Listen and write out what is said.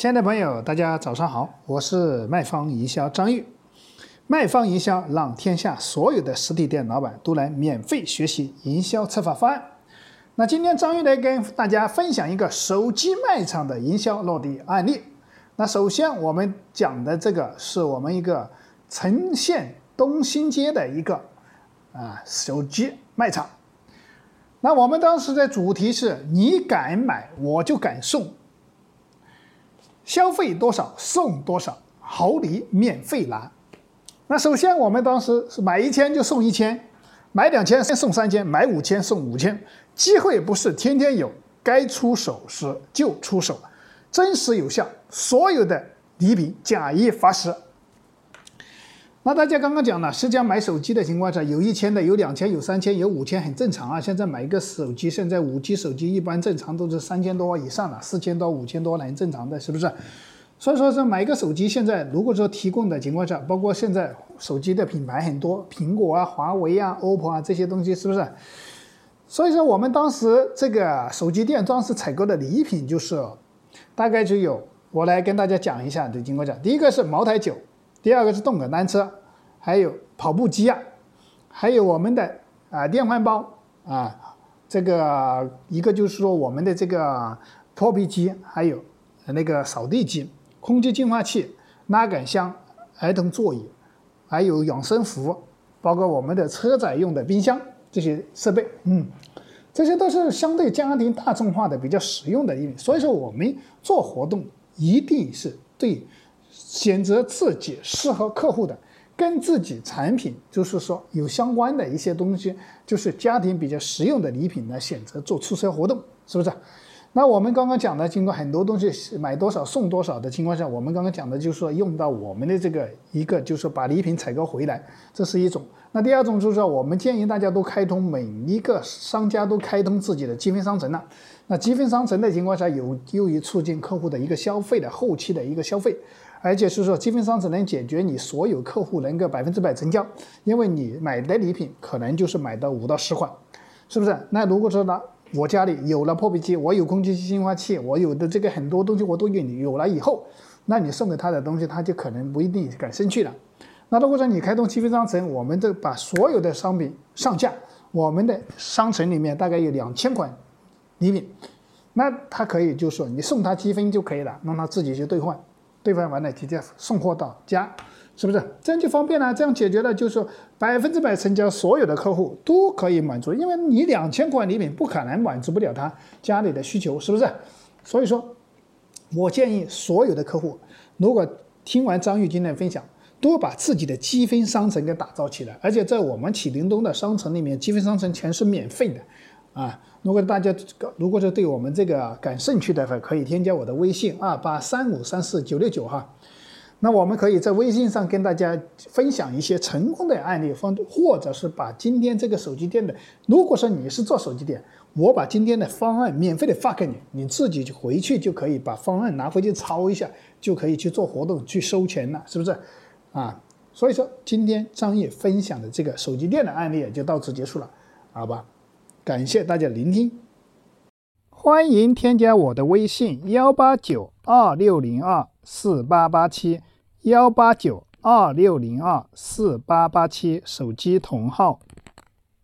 亲爱的朋友，大家早上好，我是卖方营销张玉。卖方营销让天下所有的实体店老板都来免费学习营销策划方案。那今天张玉来跟大家分享一个手机卖场的营销落地案例。那首先我们讲的这个是我们一个城县东新街的一个啊手机卖场。那我们当时的主题是你敢买，我就敢送。消费多少送多少，好礼免费拿。那首先我们当时是买一千就送一千，买两千送三千，买五千送五千。机会不是天天有，该出手时就出手，真实有效，所有的礼品假一罚十。那大家刚刚讲了，实际上买手机的情况下，有一千的，有两千，有三千，有五千，很正常啊。现在买一个手机，现在五 G 手机一般正常都是三千多以上了，四千多、五千多很正常的，是不是？所以说是买一个手机，现在如果说提供的情况下，包括现在手机的品牌很多，苹果啊、华为啊、OPPO 啊这些东西，是不是？所以说我们当时这个手机店当时采购的礼品就是，大概就有，我来跟大家讲一下的情况下，第一个是茅台酒。第二个是动感单车，还有跑步机啊，还有我们的啊电饭煲啊，这个一个就是说我们的这个破壁机，还有那个扫地机、空气净化器、拉杆箱、儿童座椅，还有养生服，包括我们的车载用的冰箱这些设备，嗯，这些都是相对家庭大众化的比较实用的一所以说我们做活动一定是对。选择自己适合客户的，跟自己产品就是说有相关的一些东西，就是家庭比较实用的礼品来选择做促销活动，是不是？那我们刚刚讲的，经过很多东西买多少送多少的情况下，我们刚刚讲的就是说用到我们的这个一个，就是把礼品采购回来，这是一种。那第二种就是说，我们建议大家都开通每一个商家都开通自己的积分商城了。那积分商城的情况下，有优于促进客户的一个消费的后期的一个消费。而且是说积分商城能解决你所有客户能够百分之百成交，因为你买的礼品可能就是买到五到十款，是不是？那如果说呢，我家里有了破壁机，我有空气净化器，我有的这个很多东西我都有有了以后，那你送给他的东西，他就可能不一定感兴趣了。那如果说你开通积分商城，我们这把所有的商品上架，我们的商城里面大概有两千款礼品，那他可以就说你送他积分就可以了，让他自己去兑换。兑换完了直接送货到家，是不是？这样就方便了，这样解决了，就是百分之百成交，所有的客户都可以满足，因为你两千款礼品不可能满足不了他家里的需求，是不是？所以说，我建议所有的客户，如果听完张玉今天的分享，多把自己的积分商城给打造起来，而且在我们启灵东的商城里面，积分商城全是免费的。啊，如果大家如果是对我们这个感兴趣的话，可以添加我的微信二八三五三四九六九哈。那我们可以在微信上跟大家分享一些成功的案例，方或者是把今天这个手机店的，如果说你是做手机店，我把今天的方案免费的发给你，你自己回去就可以把方案拿回去抄一下，就可以去做活动去收钱了，是不是？啊，所以说今天张毅分享的这个手机店的案例就到此结束了，好吧？感谢大家聆听，欢迎添加我的微信幺八九二六零二四八八七幺八九二六零二四八八七手机同号。